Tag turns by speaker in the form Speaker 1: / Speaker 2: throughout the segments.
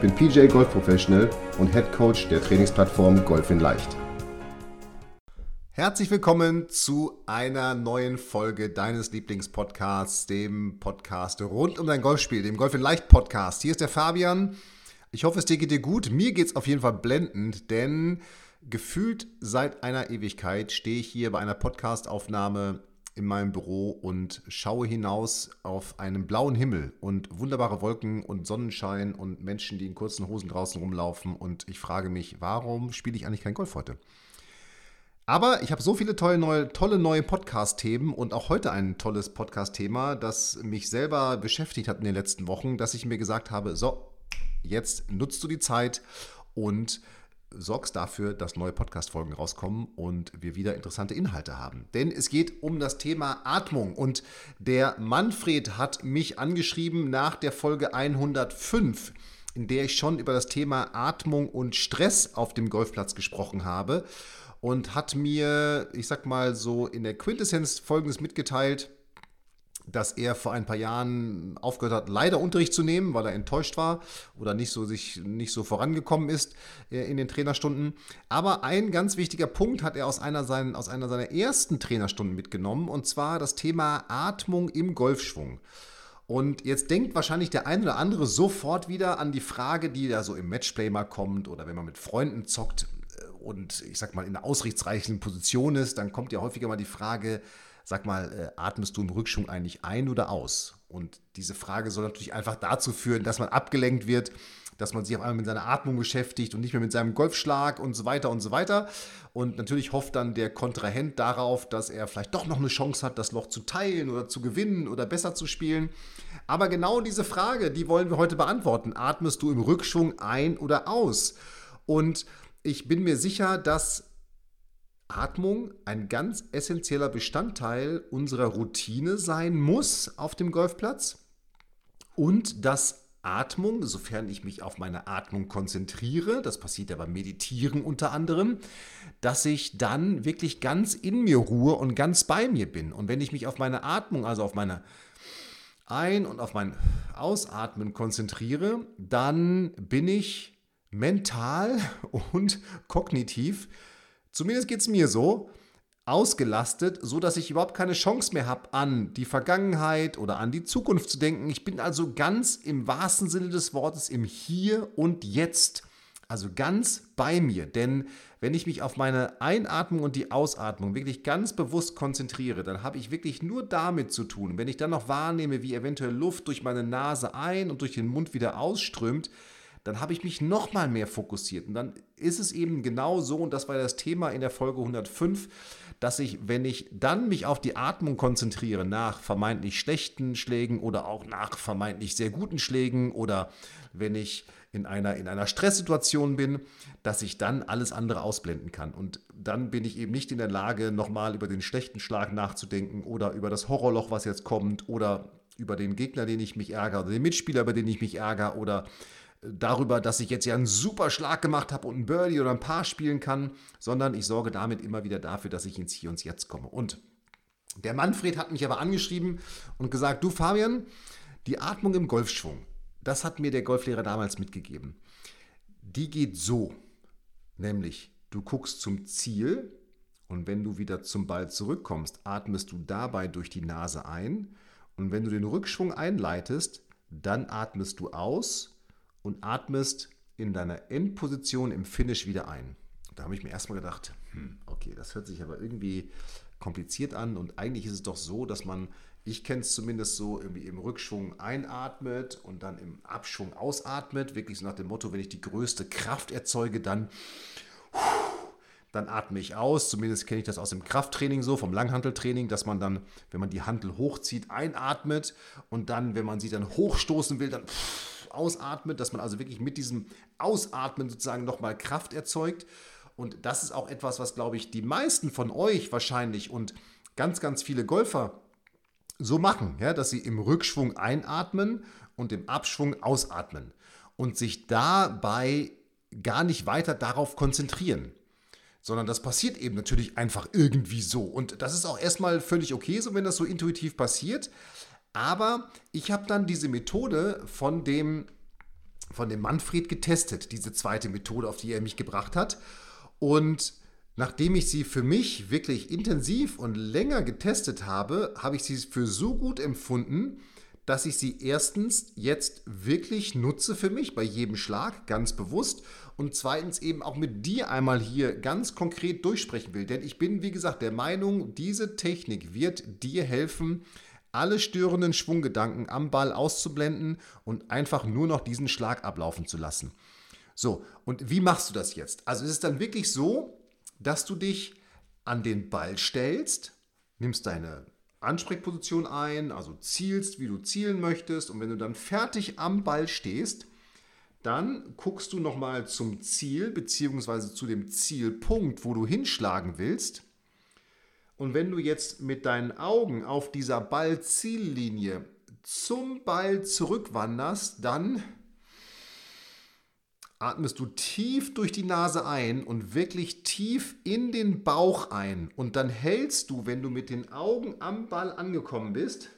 Speaker 1: bin PJ Golf Professional und Head Coach der Trainingsplattform Golf in Leicht. Herzlich willkommen zu einer neuen Folge deines Lieblingspodcasts, dem Podcast rund um dein Golfspiel, dem Golf in Leicht Podcast. Hier ist der Fabian. Ich hoffe, es dir geht dir gut. Mir geht es auf jeden Fall blendend, denn gefühlt seit einer Ewigkeit stehe ich hier bei einer Podcastaufnahme in meinem Büro und schaue hinaus auf einen blauen Himmel und wunderbare Wolken und Sonnenschein und Menschen, die in kurzen Hosen draußen rumlaufen. Und ich frage mich, warum spiele ich eigentlich kein Golf heute? Aber ich habe so viele tolle neue, tolle neue Podcast-Themen und auch heute ein tolles Podcast-Thema, das mich selber beschäftigt hat in den letzten Wochen, dass ich mir gesagt habe, so, jetzt nutzt du die Zeit und sorgst dafür, dass neue Podcast-Folgen rauskommen und wir wieder interessante Inhalte haben. Denn es geht um das Thema Atmung und der Manfred hat mich angeschrieben nach der Folge 105, in der ich schon über das Thema Atmung und Stress auf dem Golfplatz gesprochen habe und hat mir, ich sag mal so in der Quintessenz folgendes mitgeteilt dass er vor ein paar Jahren aufgehört hat, leider Unterricht zu nehmen, weil er enttäuscht war oder nicht so, sich nicht so vorangekommen ist äh, in den Trainerstunden. Aber ein ganz wichtiger Punkt hat er aus einer, seinen, aus einer seiner ersten Trainerstunden mitgenommen, und zwar das Thema Atmung im Golfschwung. Und jetzt denkt wahrscheinlich der ein oder andere sofort wieder an die Frage, die da so im Matchplay mal kommt oder wenn man mit Freunden zockt äh, und ich sag mal in einer ausrichtsreichen Position ist, dann kommt ja häufiger mal die Frage, sag mal, äh, atmest du im Rückschwung eigentlich ein oder aus? Und diese Frage soll natürlich einfach dazu führen, dass man abgelenkt wird, dass man sich auf einmal mit seiner Atmung beschäftigt und nicht mehr mit seinem Golfschlag und so weiter und so weiter. Und natürlich hofft dann der Kontrahent darauf, dass er vielleicht doch noch eine Chance hat, das Loch zu teilen oder zu gewinnen oder besser zu spielen. Aber genau diese Frage, die wollen wir heute beantworten. Atmest du im Rückschwung ein oder aus? Und ich bin mir sicher, dass Atmung ein ganz essentieller Bestandteil unserer Routine sein muss auf dem Golfplatz und dass Atmung, sofern ich mich auf meine Atmung konzentriere, das passiert ja beim Meditieren unter anderem, dass ich dann wirklich ganz in mir ruhe und ganz bei mir bin. Und wenn ich mich auf meine Atmung, also auf meine Ein- und auf mein Ausatmen konzentriere, dann bin ich mental und kognitiv zumindest geht es mir so, ausgelastet, so dass ich überhaupt keine Chance mehr habe, an die Vergangenheit oder an die Zukunft zu denken. Ich bin also ganz im wahrsten Sinne des Wortes im Hier und Jetzt. Also ganz bei mir. Denn wenn ich mich auf meine Einatmung und die Ausatmung wirklich ganz bewusst konzentriere, dann habe ich wirklich nur damit zu tun. Wenn ich dann noch wahrnehme, wie eventuell Luft durch meine Nase ein und durch den Mund wieder ausströmt, dann habe ich mich noch mal mehr fokussiert. Und dann ist es eben genau so, und das war das Thema in der Folge 105, dass ich, wenn ich dann mich auf die Atmung konzentriere, nach vermeintlich schlechten Schlägen oder auch nach vermeintlich sehr guten Schlägen oder wenn ich in einer, in einer Stresssituation bin, dass ich dann alles andere ausblenden kann. Und dann bin ich eben nicht in der Lage, nochmal über den schlechten Schlag nachzudenken oder über das Horrorloch, was jetzt kommt oder über den Gegner, den ich mich ärgere oder den Mitspieler, über den ich mich ärgere oder darüber, dass ich jetzt ja einen super Schlag gemacht habe und ein Birdie oder ein Paar spielen kann, sondern ich sorge damit immer wieder dafür, dass ich ins Hier und Jetzt komme. Und der Manfred hat mich aber angeschrieben und gesagt, du Fabian, die Atmung im Golfschwung, das hat mir der Golflehrer damals mitgegeben. Die geht so, nämlich du guckst zum Ziel und wenn du wieder zum Ball zurückkommst, atmest du dabei durch die Nase ein und wenn du den Rückschwung einleitest, dann atmest du aus und atmest in deiner Endposition im Finish wieder ein. Da habe ich mir erstmal gedacht, hm, okay, das hört sich aber irgendwie kompliziert an und eigentlich ist es doch so, dass man, ich kenne es zumindest so, irgendwie im Rückschwung einatmet und dann im Abschwung ausatmet, wirklich so nach dem Motto, wenn ich die größte Kraft erzeuge, dann dann atme ich aus. Zumindest kenne ich das aus dem Krafttraining so, vom Langhanteltraining, dass man dann, wenn man die Hantel hochzieht, einatmet und dann, wenn man sie dann hochstoßen will, dann ausatmet, dass man also wirklich mit diesem Ausatmen sozusagen nochmal Kraft erzeugt. Und das ist auch etwas, was, glaube ich, die meisten von euch wahrscheinlich und ganz, ganz viele Golfer so machen, ja, dass sie im Rückschwung einatmen und im Abschwung ausatmen und sich dabei gar nicht weiter darauf konzentrieren. Sondern das passiert eben natürlich einfach irgendwie so. Und das ist auch erstmal völlig okay, so wenn das so intuitiv passiert. Aber ich habe dann diese Methode von dem, von dem Manfred getestet, diese zweite Methode, auf die er mich gebracht hat. Und nachdem ich sie für mich wirklich intensiv und länger getestet habe, habe ich sie für so gut empfunden, dass ich sie erstens jetzt wirklich nutze für mich bei jedem Schlag, ganz bewusst. Und zweitens eben auch mit dir einmal hier ganz konkret durchsprechen will. Denn ich bin, wie gesagt, der Meinung, diese Technik wird dir helfen, alle störenden Schwunggedanken am Ball auszublenden und einfach nur noch diesen Schlag ablaufen zu lassen. So, und wie machst du das jetzt? Also es ist dann wirklich so, dass du dich an den Ball stellst, nimmst deine Ansprechposition ein, also zielst, wie du zielen möchtest und wenn du dann fertig am Ball stehst, dann guckst du nochmal zum Ziel bzw. zu dem Zielpunkt, wo du hinschlagen willst. Und wenn du jetzt mit deinen Augen auf dieser Ballziellinie zum Ball zurückwanderst, dann atmest du tief durch die Nase ein und wirklich tief in den Bauch ein. Und dann hältst du, wenn du mit den Augen am Ball angekommen bist,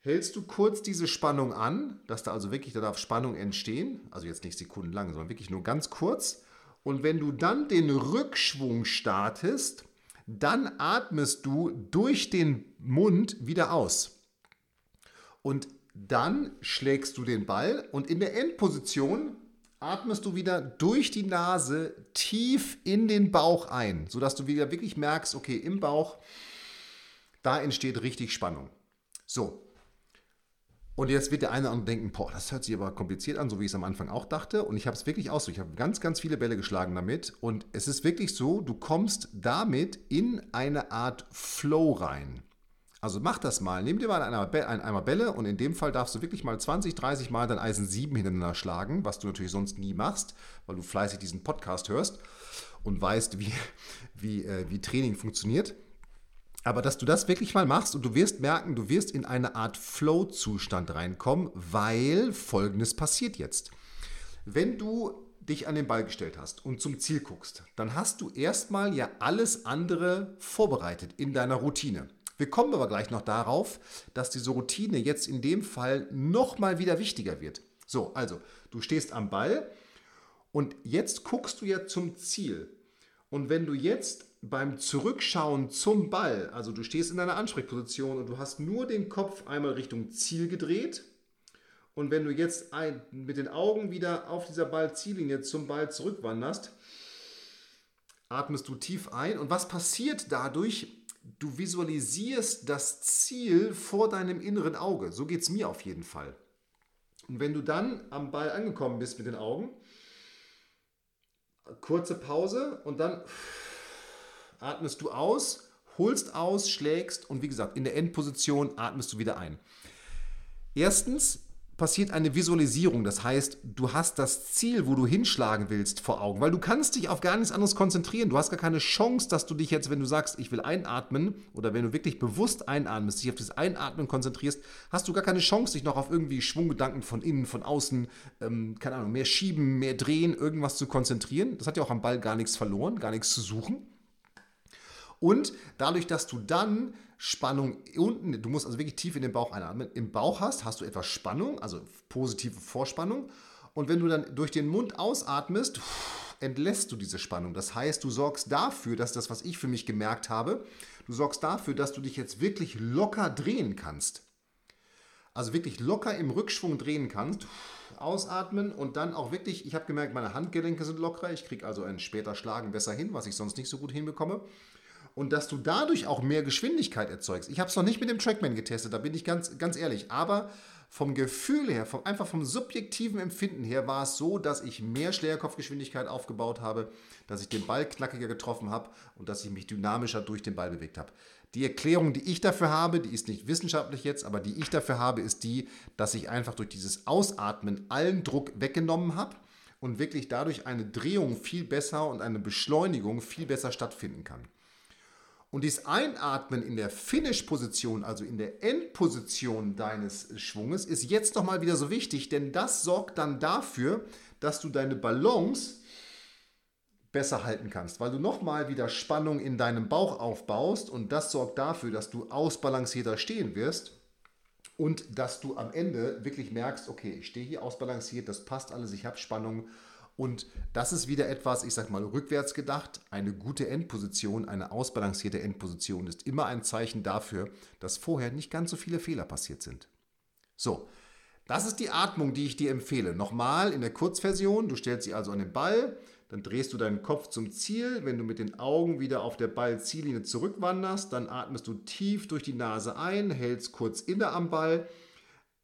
Speaker 1: hältst du kurz diese Spannung an, dass da also wirklich, da darf Spannung entstehen, also jetzt nicht sekundenlang, sondern wirklich nur ganz kurz. Und wenn du dann den Rückschwung startest, dann atmest du durch den Mund wieder aus. Und dann schlägst du den Ball und in der Endposition atmest du wieder durch die Nase tief in den Bauch ein, sodass du wieder wirklich merkst, okay, im Bauch, da entsteht richtig Spannung. So. Und jetzt wird der eine oder andere denken, boah, das hört sich aber kompliziert an, so wie ich es am Anfang auch dachte. Und ich habe es wirklich aus. Ich habe ganz, ganz viele Bälle geschlagen damit. Und es ist wirklich so, du kommst damit in eine Art Flow rein. Also mach das mal. Nimm dir mal einen Eimer Bälle und in dem Fall darfst du wirklich mal 20, 30 Mal dein Eisen 7 hintereinander schlagen, was du natürlich sonst nie machst, weil du fleißig diesen Podcast hörst und weißt, wie, wie, äh, wie Training funktioniert. Aber dass du das wirklich mal machst und du wirst merken, du wirst in eine Art Flow-Zustand reinkommen, weil folgendes passiert jetzt. Wenn du dich an den Ball gestellt hast und zum Ziel guckst, dann hast du erstmal ja alles andere vorbereitet in deiner Routine. Wir kommen aber gleich noch darauf, dass diese Routine jetzt in dem Fall nochmal wieder wichtiger wird. So, also du stehst am Ball und jetzt guckst du ja zum Ziel. Und wenn du jetzt beim Zurückschauen zum Ball, also du stehst in deiner Ansprechposition und du hast nur den Kopf einmal Richtung Ziel gedreht, und wenn du jetzt ein, mit den Augen wieder auf dieser Ballziellinie zum Ball zurückwanderst, atmest du tief ein. Und was passiert dadurch? du visualisierst das Ziel vor deinem inneren Auge. So geht es mir auf jeden Fall. Und wenn du dann am Ball angekommen bist mit den Augen, kurze Pause und dann atmest du aus, holst aus, schlägst und wie gesagt, in der Endposition atmest du wieder ein. Erstens passiert eine Visualisierung. Das heißt, du hast das Ziel, wo du hinschlagen willst, vor Augen, weil du kannst dich auf gar nichts anderes konzentrieren. Du hast gar keine Chance, dass du dich jetzt, wenn du sagst, ich will einatmen oder wenn du wirklich bewusst einatmest, dich auf das Einatmen konzentrierst, hast du gar keine Chance, dich noch auf irgendwie Schwunggedanken von innen, von außen, ähm, keine Ahnung, mehr schieben, mehr drehen, irgendwas zu konzentrieren. Das hat ja auch am Ball gar nichts verloren, gar nichts zu suchen. Und dadurch, dass du dann Spannung unten, du musst also wirklich tief in den Bauch einatmen, im Bauch hast, hast du etwas Spannung, also positive Vorspannung. Und wenn du dann durch den Mund ausatmest, entlässt du diese Spannung. Das heißt, du sorgst dafür, dass das, was ich für mich gemerkt habe, du sorgst dafür, dass du dich jetzt wirklich locker drehen kannst. Also wirklich locker im Rückschwung drehen kannst. Ausatmen und dann auch wirklich, ich habe gemerkt, meine Handgelenke sind lockerer. Ich kriege also ein später Schlagen besser hin, was ich sonst nicht so gut hinbekomme und dass du dadurch auch mehr Geschwindigkeit erzeugst. Ich habe es noch nicht mit dem Trackman getestet, da bin ich ganz, ganz ehrlich, aber vom Gefühl her, vom, einfach vom subjektiven Empfinden her war es so, dass ich mehr Schlägerkopfgeschwindigkeit aufgebaut habe, dass ich den Ball knackiger getroffen habe und dass ich mich dynamischer durch den Ball bewegt habe. Die Erklärung, die ich dafür habe, die ist nicht wissenschaftlich jetzt, aber die ich dafür habe, ist die, dass ich einfach durch dieses Ausatmen allen Druck weggenommen habe und wirklich dadurch eine Drehung viel besser und eine Beschleunigung viel besser stattfinden kann. Und dieses Einatmen in der Finish-Position, also in der Endposition deines Schwunges, ist jetzt nochmal wieder so wichtig, denn das sorgt dann dafür, dass du deine Balance besser halten kannst, weil du nochmal wieder Spannung in deinem Bauch aufbaust und das sorgt dafür, dass du ausbalancierter stehen wirst und dass du am Ende wirklich merkst, okay, ich stehe hier ausbalanciert, das passt alles, ich habe Spannung und das ist wieder etwas, ich sage mal rückwärts gedacht, eine gute Endposition, eine ausbalancierte Endposition ist immer ein Zeichen dafür, dass vorher nicht ganz so viele Fehler passiert sind. So, das ist die Atmung, die ich dir empfehle. Nochmal in der Kurzversion, du stellst sie also an den Ball, dann drehst du deinen Kopf zum Ziel. Wenn du mit den Augen wieder auf der Ballziellinie zurückwanderst, dann atmest du tief durch die Nase ein, hältst kurz inne am Ball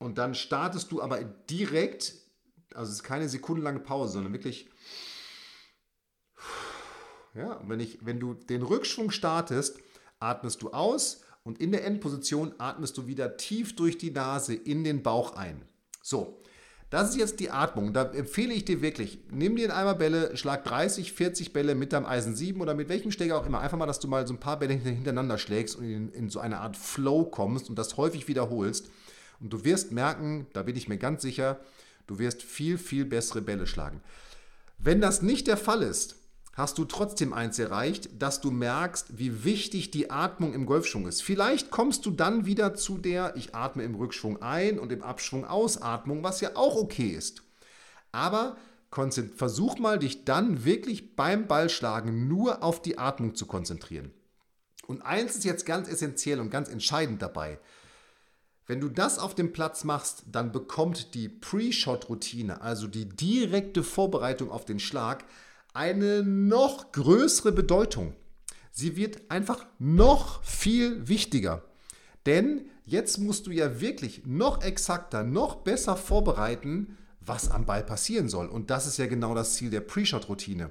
Speaker 1: und dann startest du aber direkt, also es ist keine sekundenlange Pause, sondern wirklich. Ja, wenn, ich, wenn du den Rückschwung startest, atmest du aus und in der Endposition atmest du wieder tief durch die Nase in den Bauch ein. So, das ist jetzt die Atmung. Da empfehle ich dir wirklich, nimm dir einen Eimer Bälle, schlag 30, 40 Bälle mit deinem Eisen 7 oder mit welchem Schläger auch immer. Einfach mal, dass du mal so ein paar Bälle hintereinander schlägst und in, in so eine Art Flow kommst und das häufig wiederholst. Und du wirst merken, da bin ich mir ganz sicher, du wirst viel, viel bessere Bälle schlagen. Wenn das nicht der Fall ist, hast du trotzdem eins erreicht, dass du merkst, wie wichtig die Atmung im Golfschwung ist. Vielleicht kommst du dann wieder zu der, ich atme im Rückschwung ein und im Abschwung Ausatmung, was ja auch okay ist. Aber versuch mal, dich dann wirklich beim Ballschlagen nur auf die Atmung zu konzentrieren. Und eins ist jetzt ganz essentiell und ganz entscheidend dabei. Wenn du das auf dem Platz machst, dann bekommt die Pre-Shot-Routine, also die direkte Vorbereitung auf den Schlag, eine noch größere Bedeutung. Sie wird einfach noch viel wichtiger. Denn jetzt musst du ja wirklich noch exakter, noch besser vorbereiten, was am Ball passieren soll. Und das ist ja genau das Ziel der Pre-Shot-Routine.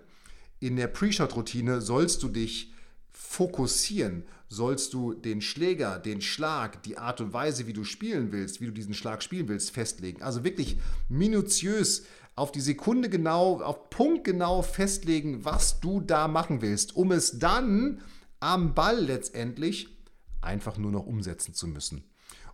Speaker 1: In der Pre-Shot-Routine sollst du dich fokussieren, sollst du den Schläger, den Schlag, die Art und Weise, wie du spielen willst, wie du diesen Schlag spielen willst, festlegen. Also wirklich minutiös auf die Sekunde genau, auf Punkt genau festlegen, was du da machen willst, um es dann am Ball letztendlich einfach nur noch umsetzen zu müssen.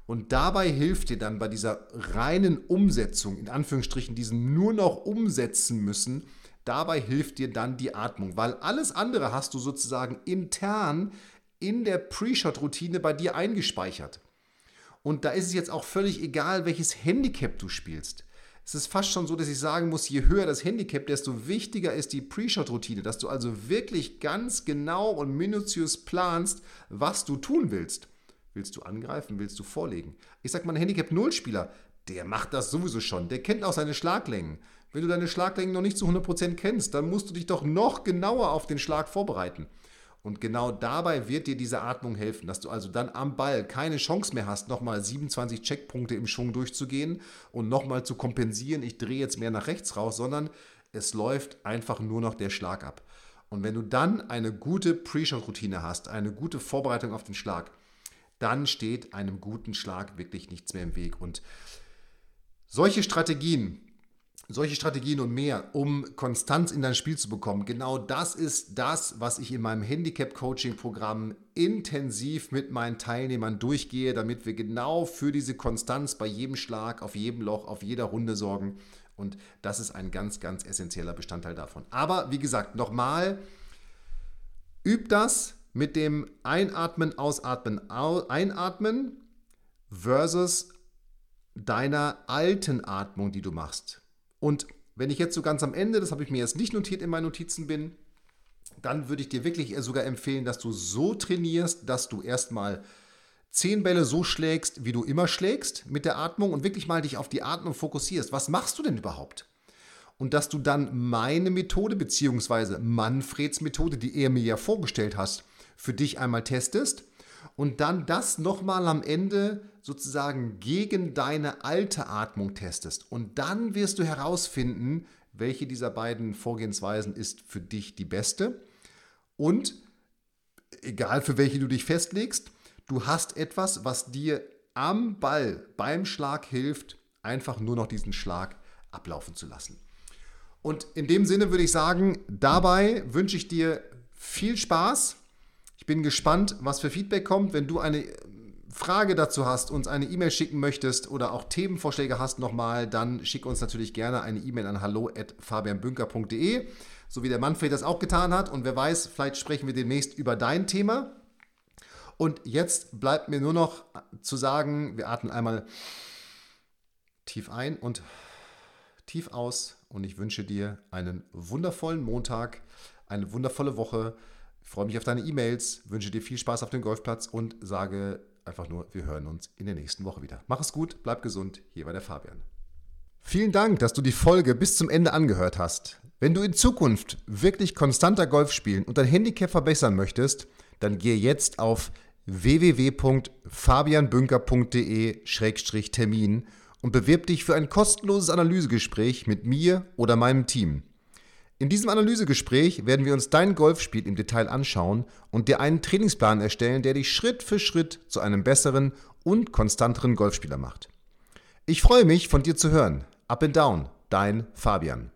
Speaker 1: Und dabei hilft dir dann bei dieser reinen Umsetzung, in Anführungsstrichen, diesen nur noch umsetzen müssen, dabei hilft dir dann die Atmung, weil alles andere hast du sozusagen intern in der Pre-Shot-Routine bei dir eingespeichert. Und da ist es jetzt auch völlig egal, welches Handicap du spielst. Es ist fast schon so, dass ich sagen muss, je höher das Handicap, desto wichtiger ist die Pre-Shot-Routine, dass du also wirklich ganz genau und minutiös planst, was du tun willst. Willst du angreifen, willst du vorlegen? Ich sag mal, ein Handicap-Null-Spieler, der macht das sowieso schon. Der kennt auch seine Schlaglängen. Wenn du deine Schlaglängen noch nicht zu 100% kennst, dann musst du dich doch noch genauer auf den Schlag vorbereiten. Und genau dabei wird dir diese Atmung helfen, dass du also dann am Ball keine Chance mehr hast, nochmal 27 Checkpunkte im Schwung durchzugehen und nochmal zu kompensieren, ich drehe jetzt mehr nach rechts raus, sondern es läuft einfach nur noch der Schlag ab. Und wenn du dann eine gute Pre-Shot-Routine hast, eine gute Vorbereitung auf den Schlag, dann steht einem guten Schlag wirklich nichts mehr im Weg. Und solche Strategien, solche Strategien und mehr, um Konstanz in dein Spiel zu bekommen. Genau das ist das, was ich in meinem Handicap-Coaching-Programm intensiv mit meinen Teilnehmern durchgehe, damit wir genau für diese Konstanz bei jedem Schlag, auf jedem Loch, auf jeder Runde sorgen. Und das ist ein ganz, ganz essentieller Bestandteil davon. Aber wie gesagt, nochmal, üb das mit dem Einatmen, Ausatmen, Einatmen versus deiner alten Atmung, die du machst. Und wenn ich jetzt so ganz am Ende, das habe ich mir jetzt nicht notiert in meinen Notizen bin, dann würde ich dir wirklich sogar empfehlen, dass du so trainierst, dass du erstmal zehn Bälle so schlägst, wie du immer schlägst mit der Atmung und wirklich mal dich auf die Atmung fokussierst. Was machst du denn überhaupt? Und dass du dann meine Methode beziehungsweise Manfreds Methode, die er mir ja vorgestellt hast, für dich einmal testest und dann das nochmal am Ende sozusagen gegen deine alte Atmung testest. Und dann wirst du herausfinden, welche dieser beiden Vorgehensweisen ist für dich die beste. Und egal für welche du dich festlegst, du hast etwas, was dir am Ball beim Schlag hilft, einfach nur noch diesen Schlag ablaufen zu lassen. Und in dem Sinne würde ich sagen, dabei wünsche ich dir viel Spaß. Ich bin gespannt, was für Feedback kommt. Wenn du eine Frage dazu hast, uns eine E-Mail schicken möchtest oder auch Themenvorschläge hast nochmal, dann schick uns natürlich gerne eine E-Mail an hallo.fabianbünker.de, so wie der Manfred das auch getan hat. Und wer weiß, vielleicht sprechen wir demnächst über dein Thema. Und jetzt bleibt mir nur noch zu sagen, wir atmen einmal tief ein und tief aus. Und ich wünsche dir einen wundervollen Montag, eine wundervolle Woche. Ich freue mich auf deine E-Mails, wünsche dir viel Spaß auf dem Golfplatz und sage einfach nur, wir hören uns in der nächsten Woche wieder. Mach es gut, bleib gesund. Hier war der Fabian. Vielen Dank, dass du die Folge bis zum Ende angehört hast. Wenn du in Zukunft wirklich konstanter Golf spielen und dein Handicap verbessern möchtest, dann gehe jetzt auf www.fabianbünker.de-termin und bewirb dich für ein kostenloses Analysegespräch mit mir oder meinem Team. In diesem Analysegespräch werden wir uns dein Golfspiel im Detail anschauen und dir einen Trainingsplan erstellen, der dich Schritt für Schritt zu einem besseren und konstanteren Golfspieler macht. Ich freue mich, von dir zu hören. Up and Down, dein Fabian.